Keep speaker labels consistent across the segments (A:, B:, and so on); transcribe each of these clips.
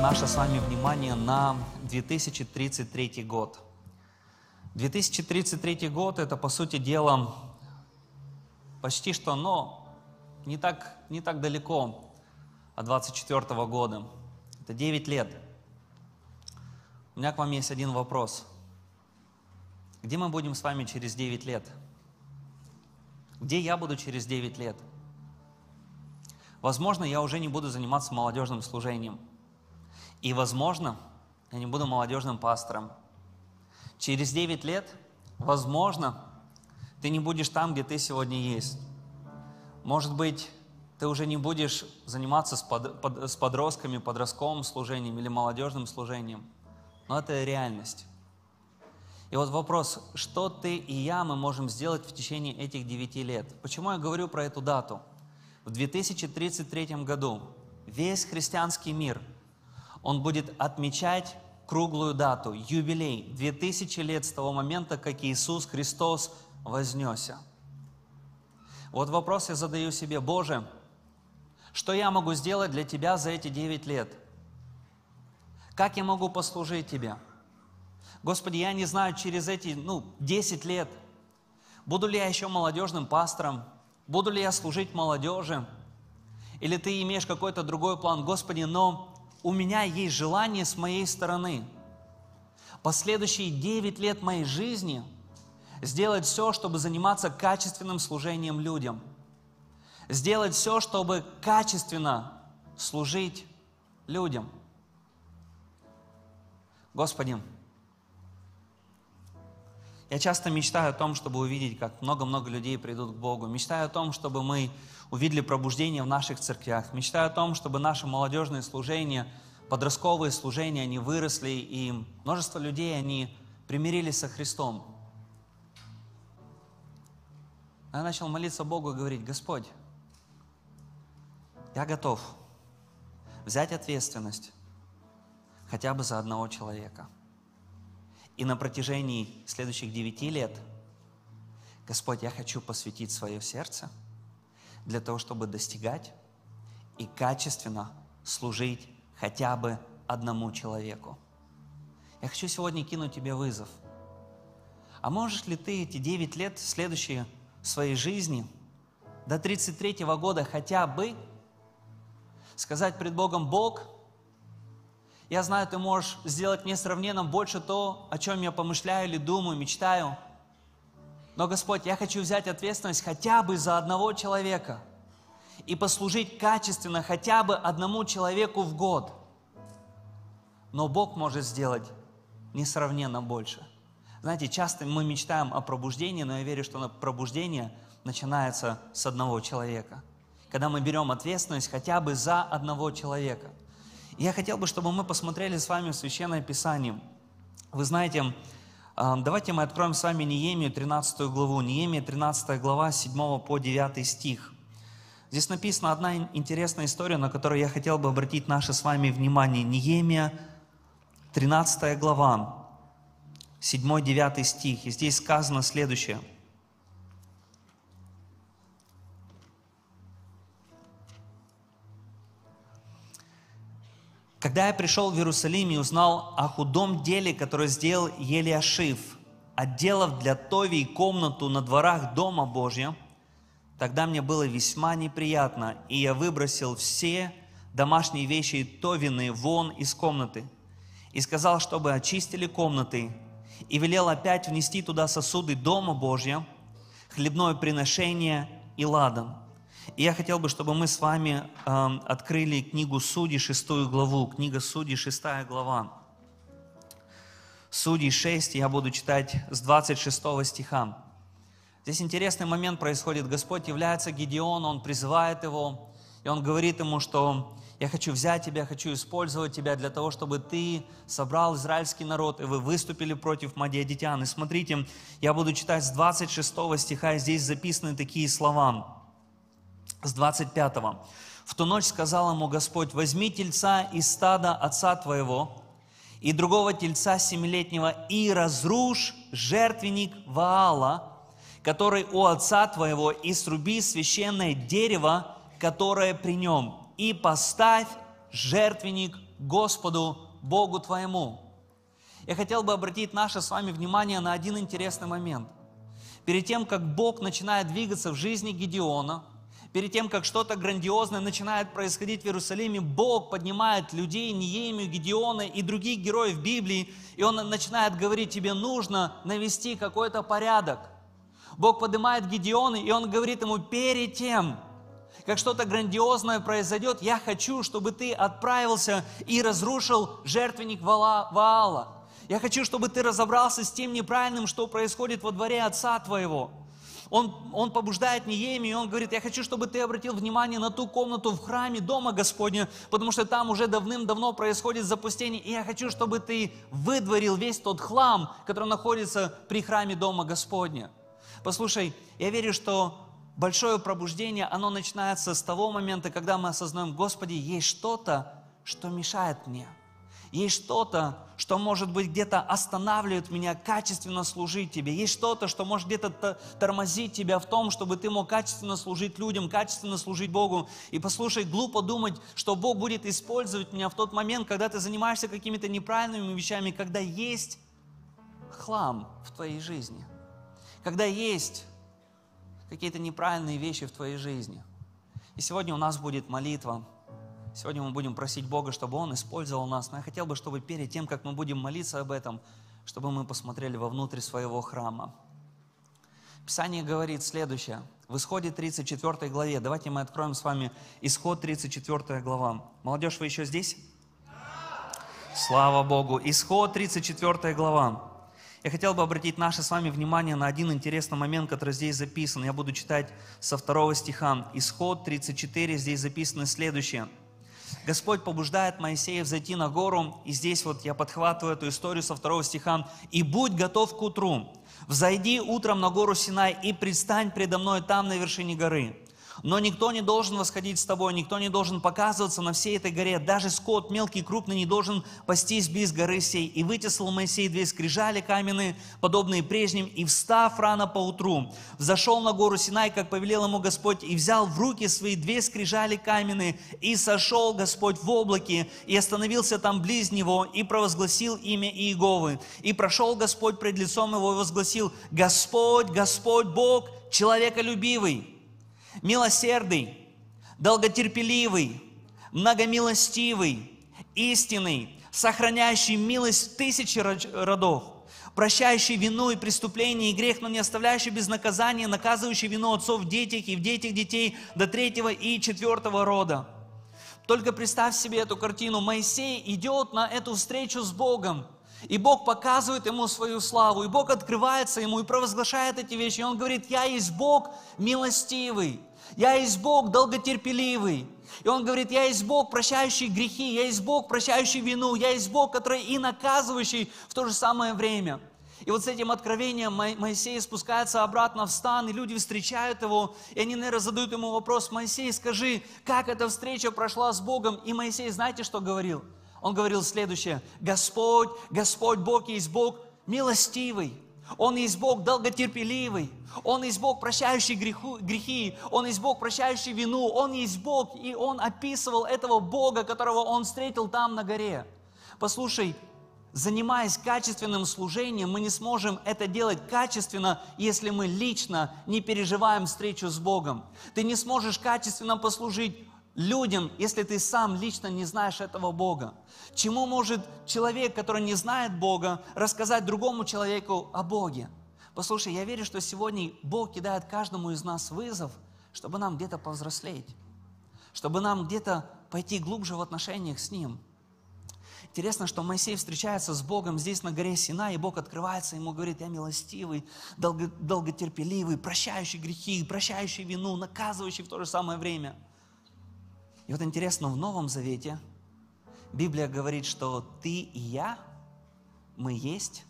A: наше с вами внимание на 2033 год. 2033 год – это, по сути дела, почти что, но не так, не так далеко от 24 года. Это 9 лет. У меня к вам есть один вопрос. Где мы будем с вами через 9 лет? Где я буду через 9 лет? Возможно, я уже не буду заниматься молодежным служением. И, возможно, я не буду молодежным пастором. Через 9 лет, возможно, ты не будешь там, где ты сегодня есть. Может быть, ты уже не будешь заниматься с, под, под, с подростками, подростковым служением или молодежным служением. Но это реальность. И вот вопрос, что ты и я мы можем сделать в течение этих девяти лет? Почему я говорю про эту дату? В 2033 году весь христианский мир, он будет отмечать круглую дату, юбилей, 2000 лет с того момента, как Иисус Христос вознесся. Вот вопрос я задаю себе, Боже, что я могу сделать для Тебя за эти 9 лет? Как я могу послужить Тебе? Господи, я не знаю, через эти, ну, 10 лет, буду ли я еще молодежным пастором, буду ли я служить молодежи, или Ты имеешь какой-то другой план, Господи, но у меня есть желание с моей стороны последующие 9 лет моей жизни сделать все, чтобы заниматься качественным служением людям. Сделать все, чтобы качественно служить людям. Господи, я часто мечтаю о том, чтобы увидеть, как много-много людей придут к Богу. Мечтаю о том, чтобы мы увидели пробуждение в наших церквях. Мечтаю о том, чтобы наши молодежные служения, подростковые служения, они выросли, и множество людей, они примирились со Христом. Я начал молиться Богу и говорить, Господь, я готов взять ответственность хотя бы за одного человека – и на протяжении следующих девяти лет, Господь, я хочу посвятить свое сердце для того, чтобы достигать и качественно служить хотя бы одному человеку. Я хочу сегодня кинуть тебе вызов. А можешь ли ты эти девять лет, следующие в своей жизни, до 33 года хотя бы сказать пред Богом, Бог – я знаю, ты можешь сделать несравненно больше то, о чем я помышляю или думаю, мечтаю. Но, Господь, я хочу взять ответственность хотя бы за одного человека и послужить качественно хотя бы одному человеку в год. Но Бог может сделать несравненно больше. Знаете, часто мы мечтаем о пробуждении, но я верю, что пробуждение начинается с одного человека. Когда мы берем ответственность хотя бы за одного человека – я хотел бы, чтобы мы посмотрели с вами Священное Писание. Вы знаете, давайте мы откроем с вами Неемию 13 главу. Неемия 13 глава 7 по 9 стих. Здесь написана одна интересная история, на которую я хотел бы обратить наше с вами внимание. Неемия 13 глава, 7-9 стих. И здесь сказано следующее – Когда я пришел в Иерусалим и узнал о худом деле, которое сделал Елиашив, отделав для Тови комнату на дворах Дома Божья, тогда мне было весьма неприятно, и я выбросил все домашние вещи Товины вон из комнаты, и сказал, чтобы очистили комнаты, и велел опять внести туда сосуды Дома Божья, хлебное приношение и ладан. И я хотел бы, чтобы мы с вами э, открыли книгу Судей, шестую главу. Книга Судей, шестая глава. Судей 6, я буду читать с 26 стиха. Здесь интересный момент происходит. Господь является Гедеону, Он призывает его, и Он говорит ему, что я хочу взять тебя, хочу использовать тебя для того, чтобы ты собрал израильский народ, и вы выступили против мадиадитян. И смотрите, я буду читать с 26 стиха, и здесь записаны такие слова с 25. «В ту ночь сказал ему Господь, возьми тельца из стада отца твоего и другого тельца семилетнего и разрушь жертвенник Ваала, который у отца твоего, и сруби священное дерево, которое при нем, и поставь жертвенник Господу Богу твоему. Я хотел бы обратить наше с вами внимание на один интересный момент. Перед тем, как Бог начинает двигаться в жизни Гедеона, перед тем, как что-то грандиозное начинает происходить в Иерусалиме, Бог поднимает людей, Неемию, Гедеона и других героев Библии, и Он начинает говорить, тебе нужно навести какой-то порядок. Бог поднимает Гедеона, и Он говорит ему, перед тем, как что-то грандиозное произойдет, я хочу, чтобы ты отправился и разрушил жертвенник Ваала. Я хочу, чтобы ты разобрался с тем неправильным, что происходит во дворе отца твоего. Он, он побуждает Неемию, он говорит, я хочу, чтобы ты обратил внимание на ту комнату в храме Дома Господня, потому что там уже давным-давно происходит запустение, и я хочу, чтобы ты выдворил весь тот хлам, который находится при храме Дома Господня. Послушай, я верю, что большое пробуждение, оно начинается с того момента, когда мы осознаем, Господи, есть что-то, что мешает мне – есть что-то, что, может быть, где-то останавливает меня качественно служить Тебе. Есть что-то, что может где-то тормозить Тебя в том, чтобы Ты мог качественно служить людям, качественно служить Богу. И послушай, глупо думать, что Бог будет использовать меня в тот момент, когда ты занимаешься какими-то неправильными вещами, когда есть хлам в твоей жизни, когда есть какие-то неправильные вещи в твоей жизни. И сегодня у нас будет молитва – Сегодня мы будем просить Бога, чтобы Он использовал нас. Но я хотел бы, чтобы перед тем, как мы будем молиться об этом, чтобы мы посмотрели вовнутрь своего храма. Писание говорит следующее. В Исходе 34 главе, давайте мы откроем с вами Исход 34 глава. Молодежь, вы еще здесь? Слава Богу! Исход 34 глава. Я хотел бы обратить наше с вами внимание на один интересный момент, который здесь записан. Я буду читать со второго стиха. Исход 34, здесь записано следующее – Господь побуждает Моисея взойти на гору, и здесь вот я подхватываю эту историю со второго стиха. «И будь готов к утру, взойди утром на гору Синай и предстань предо мной там на вершине горы. Но никто не должен восходить с тобой, никто не должен показываться на всей этой горе. Даже скот, мелкий, крупный, не должен пастись близ горы сей. И вытеслал Моисей две скрижали каменные, подобные прежним, и, встав рано поутру, взошел на гору Синай, как повелел ему Господь, и взял в руки свои две скрижали каменные, и сошел Господь в облаке, и остановился там близ него, и провозгласил имя Иеговы. И прошел Господь пред лицом его, и возгласил, Господь, Господь Бог, человеколюбивый, милосердный, долготерпеливый, многомилостивый, истинный, сохраняющий милость тысячи родов, прощающий вину и преступление и грех, но не оставляющий без наказания, наказывающий вину отцов в детях и в детях детей до третьего и четвертого рода. Только представь себе эту картину. Моисей идет на эту встречу с Богом. И Бог показывает ему свою славу, и Бог открывается ему и провозглашает эти вещи. И он говорит, я есть Бог милостивый, я есть Бог долготерпеливый. И он говорит, я есть Бог, прощающий грехи, я есть Бог, прощающий вину, я есть Бог, который и наказывающий в то же самое время. И вот с этим откровением Моисей спускается обратно в стан, и люди встречают его, и они, наверное, задают ему вопрос, Моисей, скажи, как эта встреча прошла с Богом? И Моисей, знаете, что говорил? Он говорил следующее, Господь, Господь Бог есть Бог милостивый, Он есть Бог долготерпеливый, Он есть Бог, прощающий греху, грехи, Он есть Бог, прощающий вину, Он есть Бог, и Он описывал этого Бога, которого Он встретил там на горе. Послушай, занимаясь качественным служением, мы не сможем это делать качественно, если мы лично не переживаем встречу с Богом. Ты не сможешь качественно послужить людям, если ты сам лично не знаешь этого Бога? Чему может человек, который не знает Бога, рассказать другому человеку о Боге? Послушай, я верю, что сегодня Бог кидает каждому из нас вызов, чтобы нам где-то повзрослеть, чтобы нам где-то пойти глубже в отношениях с Ним. Интересно, что Моисей встречается с Богом здесь на горе Сина, и Бог открывается ему, говорит, я милостивый, долго, долготерпеливый, прощающий грехи, прощающий вину, наказывающий в то же самое время – и вот интересно, в Новом Завете Библия говорит, что ты и я, мы есть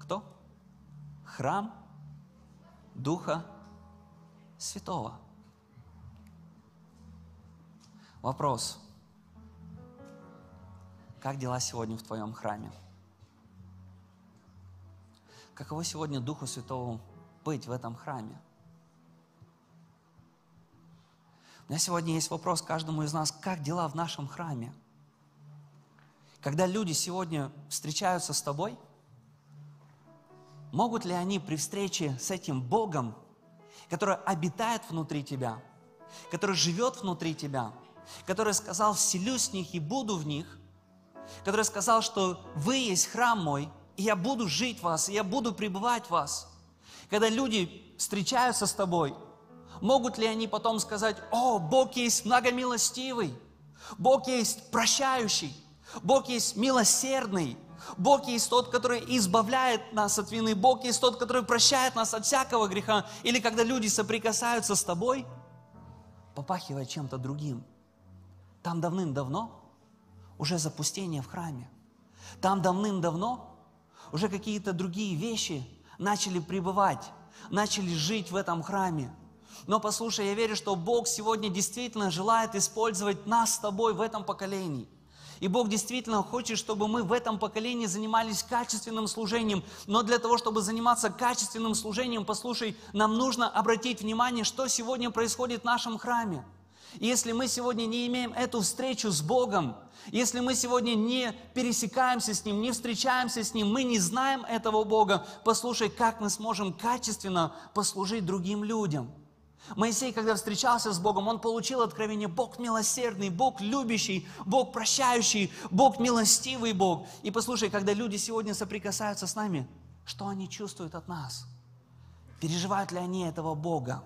A: кто? Храм Духа Святого. Вопрос. Как дела сегодня в твоем храме? Каково сегодня Духу Святому быть в этом храме? Меня сегодня есть вопрос каждому из нас, как дела в нашем храме? когда люди сегодня встречаются с тобой, могут ли они при встрече с этим Богом, который обитает внутри тебя, который живет внутри тебя, который сказал, вселюсь в них и буду в них, который сказал, что вы есть храм мой, и я буду жить в вас, и я буду пребывать в вас. Когда люди встречаются с тобой, могут ли они потом сказать, о, Бог есть многомилостивый, Бог есть прощающий, Бог есть милосердный, Бог есть тот, который избавляет нас от вины, Бог есть тот, который прощает нас от всякого греха. Или когда люди соприкасаются с тобой, попахивая чем-то другим. Там давным-давно уже запустение в храме. Там давным-давно уже какие-то другие вещи начали пребывать, начали жить в этом храме. Но послушай, я верю, что Бог сегодня действительно желает использовать нас с тобой в этом поколении. И Бог действительно хочет, чтобы мы в этом поколении занимались качественным служением. Но для того, чтобы заниматься качественным служением, послушай, нам нужно обратить внимание, что сегодня происходит в нашем храме. И если мы сегодня не имеем эту встречу с Богом, если мы сегодня не пересекаемся с Ним, не встречаемся с Ним, мы не знаем этого Бога, послушай, как мы сможем качественно послужить другим людям – Моисей, когда встречался с Богом, он получил откровение, Бог милосердный, Бог любящий, Бог прощающий, Бог милостивый Бог. И послушай, когда люди сегодня соприкасаются с нами, что они чувствуют от нас? Переживают ли они этого Бога?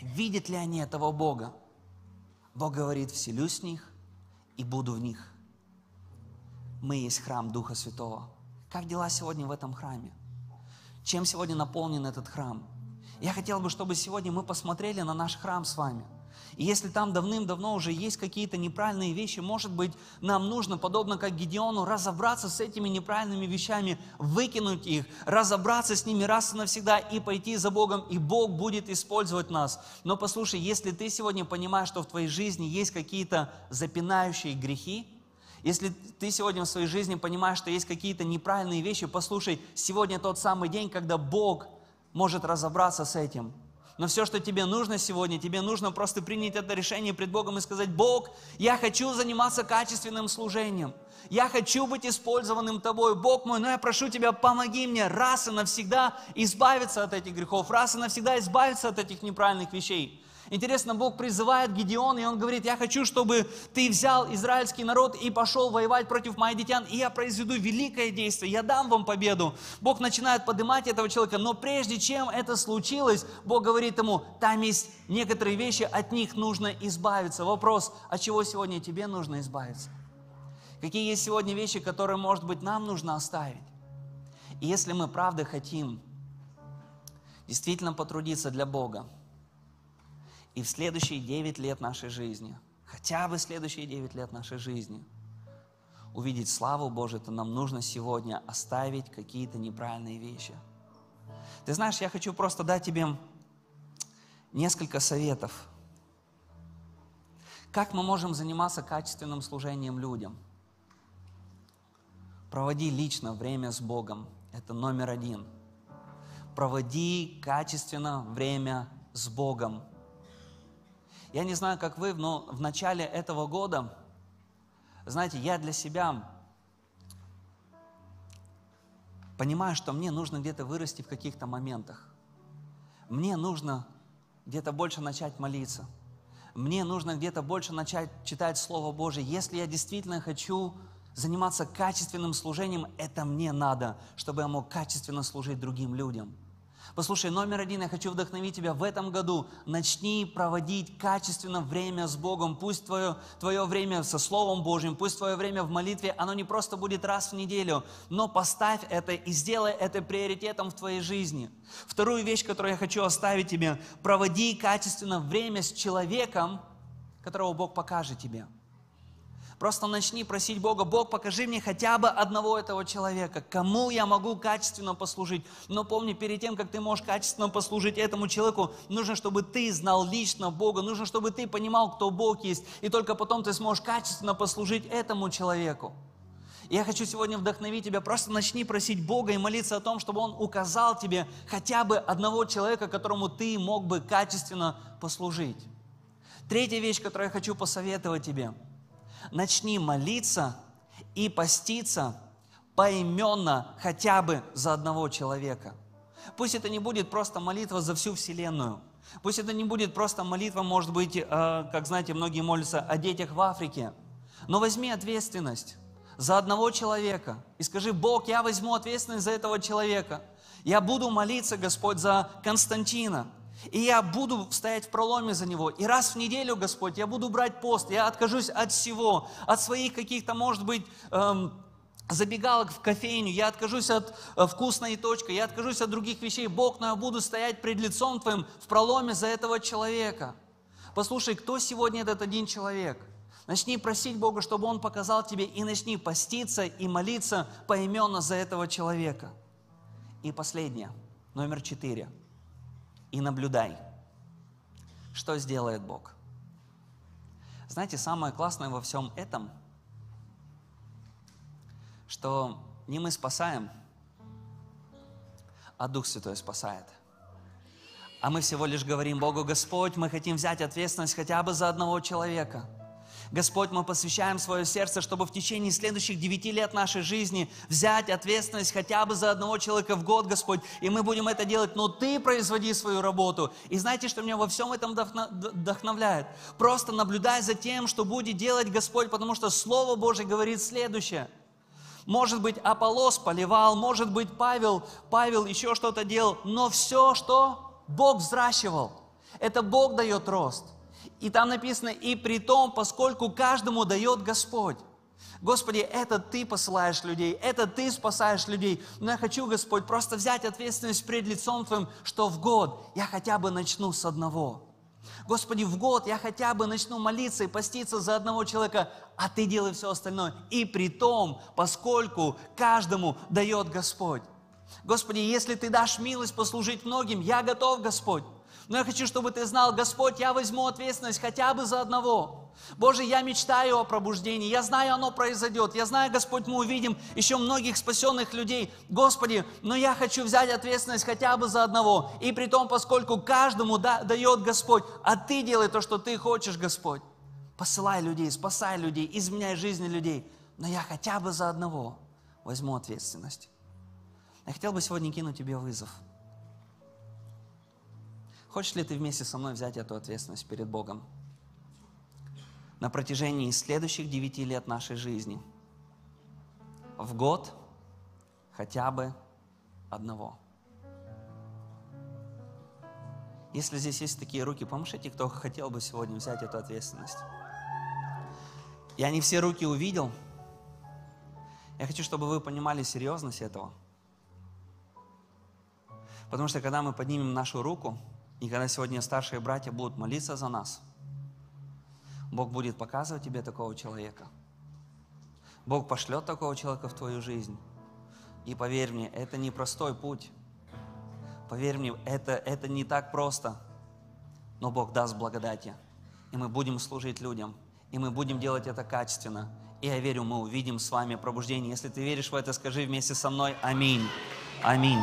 A: Видят ли они этого Бога? Бог говорит, вселюсь в них и буду в них. Мы есть храм Духа Святого. Как дела сегодня в этом храме? Чем сегодня наполнен этот храм? Я хотел бы, чтобы сегодня мы посмотрели на наш храм с вами. И если там давным-давно уже есть какие-то неправильные вещи, может быть, нам нужно, подобно как Гедеону, разобраться с этими неправильными вещами, выкинуть их, разобраться с ними раз и навсегда и пойти за Богом, и Бог будет использовать нас. Но послушай, если ты сегодня понимаешь, что в твоей жизни есть какие-то запинающие грехи, если ты сегодня в своей жизни понимаешь, что есть какие-то неправильные вещи, послушай, сегодня тот самый день, когда Бог может разобраться с этим. Но все, что тебе нужно сегодня, тебе нужно просто принять это решение пред Богом и сказать, Бог, я хочу заниматься качественным служением. Я хочу быть использованным Тобой. Бог мой, но я прошу Тебя, помоги мне раз и навсегда избавиться от этих грехов, раз и навсегда избавиться от этих неправильных вещей. Интересно, Бог призывает Гедеона, и он говорит, я хочу, чтобы ты взял израильский народ и пошел воевать против моедитян, и я произведу великое действие, я дам вам победу. Бог начинает поднимать этого человека, но прежде чем это случилось, Бог говорит ему, там есть некоторые вещи, от них нужно избавиться. Вопрос, от чего сегодня тебе нужно избавиться? Какие есть сегодня вещи, которые, может быть, нам нужно оставить? И если мы правда хотим действительно потрудиться для Бога, и в следующие 9 лет нашей жизни, хотя бы следующие 9 лет нашей жизни, увидеть славу Божию, то нам нужно сегодня оставить какие-то неправильные вещи. Ты знаешь, я хочу просто дать тебе несколько советов. Как мы можем заниматься качественным служением людям? Проводи лично время с Богом. Это номер один. Проводи качественно время с Богом. Я не знаю, как вы, но в начале этого года, знаете, я для себя понимаю, что мне нужно где-то вырасти в каких-то моментах. Мне нужно где-то больше начать молиться. Мне нужно где-то больше начать читать Слово Божие. Если я действительно хочу заниматься качественным служением, это мне надо, чтобы я мог качественно служить другим людям – Послушай, номер один, я хочу вдохновить тебя в этом году. Начни проводить качественно время с Богом. Пусть твое, твое время со Словом Божьим, пусть твое время в молитве, оно не просто будет раз в неделю, но поставь это и сделай это приоритетом в твоей жизни. Вторую вещь, которую я хочу оставить тебе, проводи качественно время с человеком, которого Бог покажет тебе. Просто начни просить Бога, Бог, покажи мне хотя бы одного этого человека, кому я могу качественно послужить. Но помни, перед тем, как ты можешь качественно послужить этому человеку, нужно, чтобы ты знал лично Бога, нужно, чтобы ты понимал, кто Бог есть, и только потом ты сможешь качественно послужить этому человеку. Я хочу сегодня вдохновить тебя, просто начни просить Бога и молиться о том, чтобы Он указал тебе хотя бы одного человека, которому ты мог бы качественно послужить. Третья вещь, которую я хочу посоветовать тебе – начни молиться и поститься поименно хотя бы за одного человека. Пусть это не будет просто молитва за всю Вселенную. Пусть это не будет просто молитва, может быть, э, как знаете, многие молятся о детях в Африке. Но возьми ответственность за одного человека и скажи, Бог, я возьму ответственность за этого человека. Я буду молиться, Господь, за Константина. И я буду стоять в проломе за него. И раз в неделю, Господь, я буду брать пост. Я откажусь от всего, от своих каких-то, может быть, эм, забегалок в кофейню, я откажусь от э, вкусной точки, я откажусь от других вещей. Бог, но я буду стоять пред лицом Твоим в проломе за этого человека. Послушай, кто сегодня этот один человек? Начни просить Бога, чтобы Он показал тебе, и начни поститься и молиться поименно за этого человека. И последнее, номер четыре. И наблюдай, что сделает Бог. Знаете, самое классное во всем этом – что не мы спасаем, а Дух Святой спасает. А мы всего лишь говорим Богу, Господь, мы хотим взять ответственность хотя бы за одного человека. Господь, мы посвящаем свое сердце, чтобы в течение следующих девяти лет нашей жизни взять ответственность хотя бы за одного человека в год, Господь, и мы будем это делать, но Ты производи свою работу. И знаете, что меня во всем этом вдохновляет? Просто наблюдай за тем, что будет делать Господь, потому что Слово Божье говорит следующее – может быть, Аполос поливал, может быть, Павел, Павел еще что-то делал, но все, что Бог взращивал, это Бог дает рост. И там написано, и при том, поскольку каждому дает Господь. Господи, это Ты посылаешь людей, это Ты спасаешь людей. Но я хочу, Господь, просто взять ответственность пред лицом Твоим, что в год я хотя бы начну с одного. Господи, в год я хотя бы начну молиться и поститься за одного человека, а Ты делай все остальное. И при том, поскольку каждому дает Господь. Господи, если Ты дашь милость послужить многим, я готов, Господь. Но я хочу, чтобы Ты знал, Господь, я возьму ответственность хотя бы за одного. Боже, я мечтаю о пробуждении, я знаю, оно произойдет, я знаю, Господь, мы увидим еще многих спасенных людей. Господи, но я хочу взять ответственность хотя бы за одного. И при том, поскольку каждому да, дает Господь, а Ты делай то, что Ты хочешь, Господь. Посылай людей, спасай людей, изменяй жизни людей. Но я хотя бы за одного возьму ответственность. Я хотел бы сегодня кинуть тебе вызов. Хочешь ли ты вместе со мной взять эту ответственность перед Богом? на протяжении следующих девяти лет нашей жизни. В год хотя бы одного. Если здесь есть такие руки, помашите, кто хотел бы сегодня взять эту ответственность. Я не все руки увидел. Я хочу, чтобы вы понимали серьезность этого. Потому что когда мы поднимем нашу руку, и когда сегодня старшие братья будут молиться за нас – Бог будет показывать тебе такого человека. Бог пошлет такого человека в твою жизнь. И поверь мне, это не простой путь. Поверь мне, это, это не так просто. Но Бог даст благодати. И мы будем служить людям. И мы будем делать это качественно. И я верю, мы увидим с вами пробуждение. Если ты веришь в это, скажи вместе со мной Аминь. Аминь.